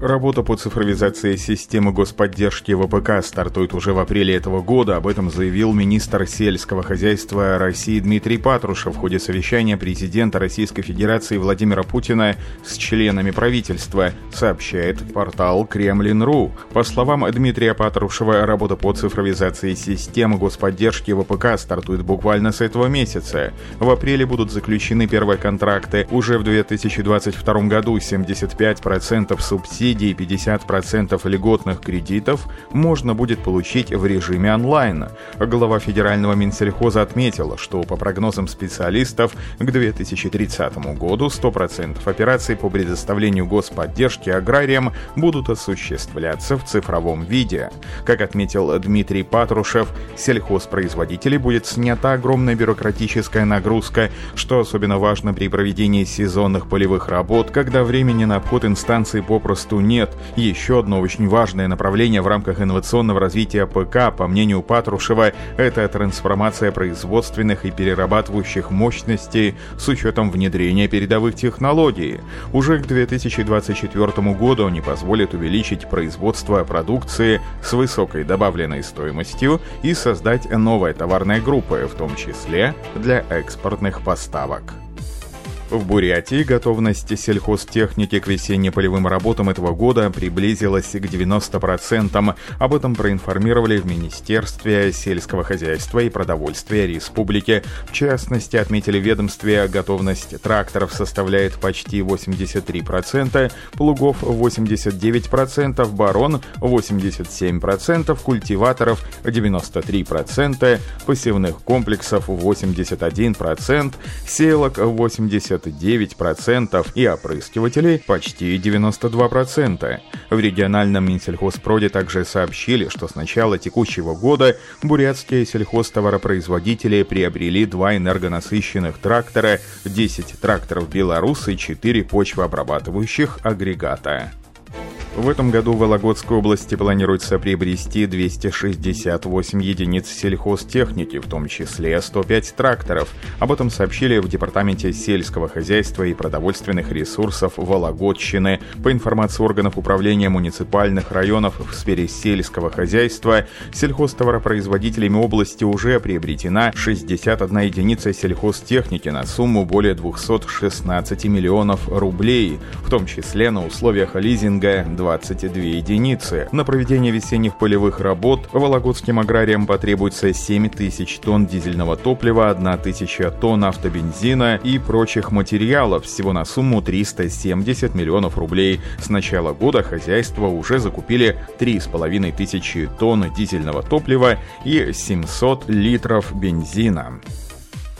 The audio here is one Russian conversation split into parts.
Работа по цифровизации системы господдержки ВПК стартует уже в апреле этого года. Об этом заявил министр сельского хозяйства России Дмитрий Патрушев в ходе совещания президента Российской Федерации Владимира Путина с членами правительства, сообщает портал Кремлин.ру. По словам Дмитрия Патрушева, работа по цифровизации системы господдержки ВПК стартует буквально с этого месяца. В апреле будут заключены первые контракты. Уже в 2022 году 75% субсидий субсидий 50% льготных кредитов можно будет получить в режиме онлайн. Глава федерального Минсельхоза отметил, что по прогнозам специалистов к 2030 году 100% операций по предоставлению господдержки аграриям будут осуществляться в цифровом виде. Как отметил Дмитрий Патрушев, сельхозпроизводителей будет снята огромная бюрократическая нагрузка, что особенно важно при проведении сезонных полевых работ, когда времени на обход инстанции попросту нет. Еще одно очень важное направление в рамках инновационного развития ПК, по мнению Патрушева, это трансформация производственных и перерабатывающих мощностей с учетом внедрения передовых технологий. Уже к 2024 году они позволят увеличить производство продукции с высокой добавленной стоимостью и создать новые товарные группы, в том числе для экспортных поставок. В Бурятии готовность сельхозтехники к весенне-полевым работам этого года приблизилась к 90%. Об этом проинформировали в Министерстве сельского хозяйства и продовольствия республики. В частности, отметили в ведомстве, готовность тракторов составляет почти 83%, плугов 89%, барон 87%, культиваторов 93%, посевных комплексов 81%, селок 80%, 99% и опрыскивателей почти 92%. В региональном Минсельхозпроде также сообщили, что с начала текущего года бурятские сельхозтоваропроизводители приобрели два энергонасыщенных трактора, 10 тракторов «Беларус» и 4 почвообрабатывающих агрегата. В этом году в Вологодской области планируется приобрести 268 единиц сельхозтехники, в том числе 105 тракторов. Об этом сообщили в Департаменте сельского хозяйства и продовольственных ресурсов Вологодщины. По информации органов управления муниципальных районов в сфере сельского хозяйства, сельхозтоваропроизводителями области уже приобретена 61 единица сельхозтехники на сумму более 216 миллионов рублей, в том числе на условиях лизинга 22 единицы. На проведение весенних полевых работ вологодским аграриям потребуется 7 тысяч тонн дизельного топлива, 1 тысяча тонн автобензина и прочих материалов, всего на сумму 370 миллионов рублей. С начала года хозяйства уже закупили 3,5 тысячи тонн дизельного топлива и 700 литров бензина.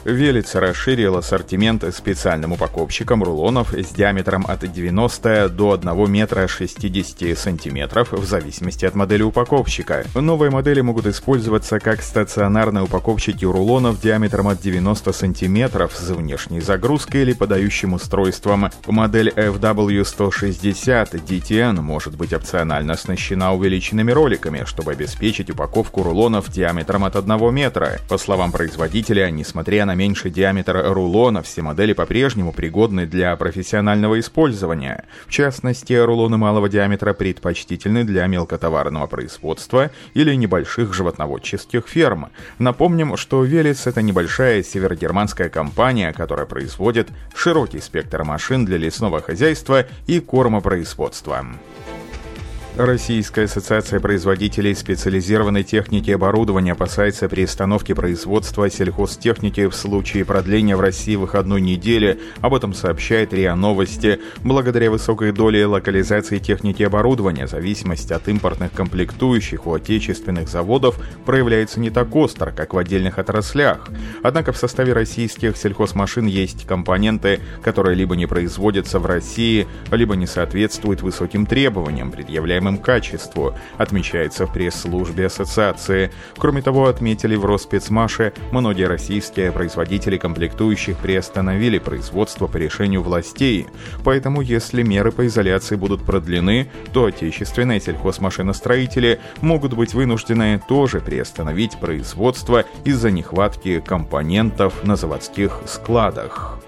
Велица расширил ассортимент специальным упаковщиком рулонов с диаметром от 90 до 1 метра 60 сантиметров в зависимости от модели упаковщика. Новые модели могут использоваться как стационарные упаковщики рулонов диаметром от 90 сантиметров с внешней загрузкой или подающим устройством. Модель FW160 DTN может быть опционально оснащена увеличенными роликами, чтобы обеспечить упаковку рулонов диаметром от 1 метра. По словам производителя, несмотря на на меньший диаметр рулона все модели по-прежнему пригодны для профессионального использования. В частности, рулоны малого диаметра предпочтительны для мелкотоварного производства или небольших животноводческих ферм. Напомним, что Велес — это небольшая северогерманская компания, которая производит широкий спектр машин для лесного хозяйства и кормопроизводства. Российская ассоциация производителей специализированной техники и оборудования опасается перестановки производства сельхозтехники в случае продления в России выходной недели. Об этом сообщает РИА Новости. Благодаря высокой доле локализации техники и оборудования, зависимость от импортных комплектующих у отечественных заводов проявляется не так остро, как в отдельных отраслях. Однако в составе российских сельхозмашин есть компоненты, которые либо не производятся в России, либо не соответствуют высоким требованиям, предъявляемым высокому качеству, отмечается в пресс-службе ассоциации. Кроме того, отметили в Роспецмаше, многие российские производители комплектующих приостановили производство по решению властей. Поэтому, если меры по изоляции будут продлены, то отечественные сельхозмашиностроители могут быть вынуждены тоже приостановить производство из-за нехватки компонентов на заводских складах.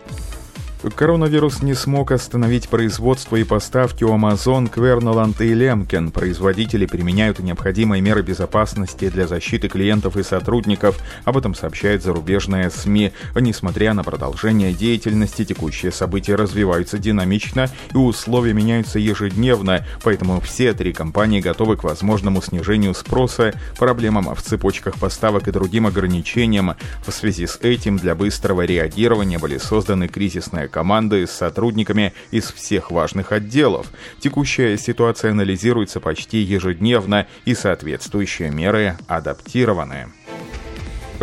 Коронавирус не смог остановить производство и поставки у Amazon, Кверноланд и Лемкин. Производители применяют необходимые меры безопасности для защиты клиентов и сотрудников. Об этом сообщает зарубежная СМИ. Несмотря на продолжение деятельности, текущие события развиваются динамично и условия меняются ежедневно, поэтому все три компании готовы к возможному снижению спроса, проблемам в цепочках поставок и другим ограничениям. В связи с этим для быстрого реагирования были созданы кризисная команды с сотрудниками из всех важных отделов. Текущая ситуация анализируется почти ежедневно и соответствующие меры адаптированы.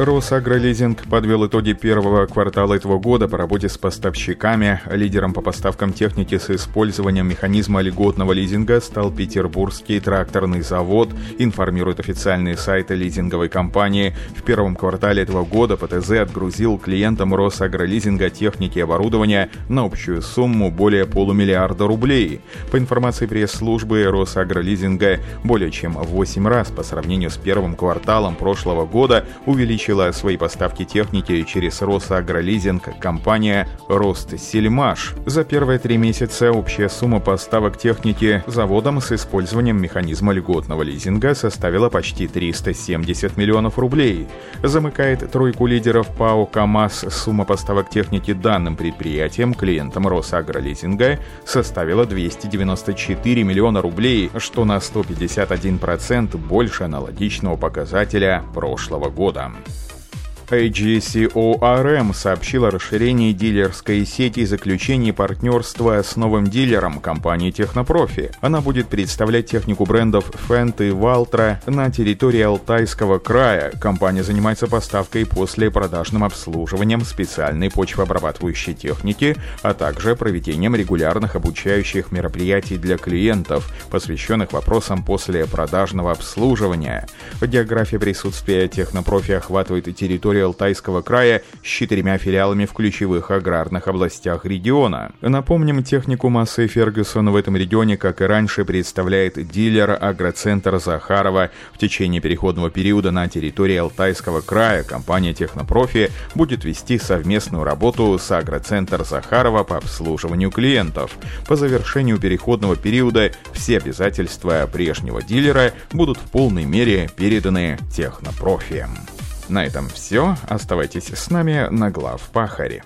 Росагролизинг подвел итоги первого квартала этого года по работе с поставщиками. Лидером по поставкам техники с использованием механизма льготного лизинга стал Петербургский тракторный завод, информирует официальные сайты лизинговой компании. В первом квартале этого года ПТЗ отгрузил клиентам Росагролизинга техники и оборудования на общую сумму более полумиллиарда рублей. По информации пресс-службы Росагролизинга, более чем в 8 раз по сравнению с первым кварталом прошлого года увеличил увеличила свои поставки техники через Росагролизинг компания Ростсельмаш. За первые три месяца общая сумма поставок техники заводом с использованием механизма льготного лизинга составила почти 370 миллионов рублей. Замыкает тройку лидеров ПАО «КамАЗ» сумма поставок техники данным предприятиям клиентам Росагролизинга составила 294 миллиона рублей, что на 151% больше аналогичного показателя прошлого года. AGCORM сообщил о расширении дилерской сети и заключении партнерства с новым дилером компании Технопрофи. Она будет представлять технику брендов Fendt и Valtra на территории Алтайского края. Компания занимается поставкой после продажным обслуживанием специальной почвообрабатывающей техники, а также проведением регулярных обучающих мероприятий для клиентов, посвященных вопросам после продажного обслуживания. География присутствия Технопрофи охватывает и территорию территории Алтайского края с четырьмя филиалами в ключевых аграрных областях региона. Напомним, технику Массы Фергюсон в этом регионе, как и раньше, представляет дилер агроцентр Захарова. В течение переходного периода на территории Алтайского края компания Технопрофи будет вести совместную работу с агроцентр Захарова по обслуживанию клиентов. По завершению переходного периода все обязательства прежнего дилера будут в полной мере переданы Технопрофи. На этом все. Оставайтесь с нами на глав Пахаре.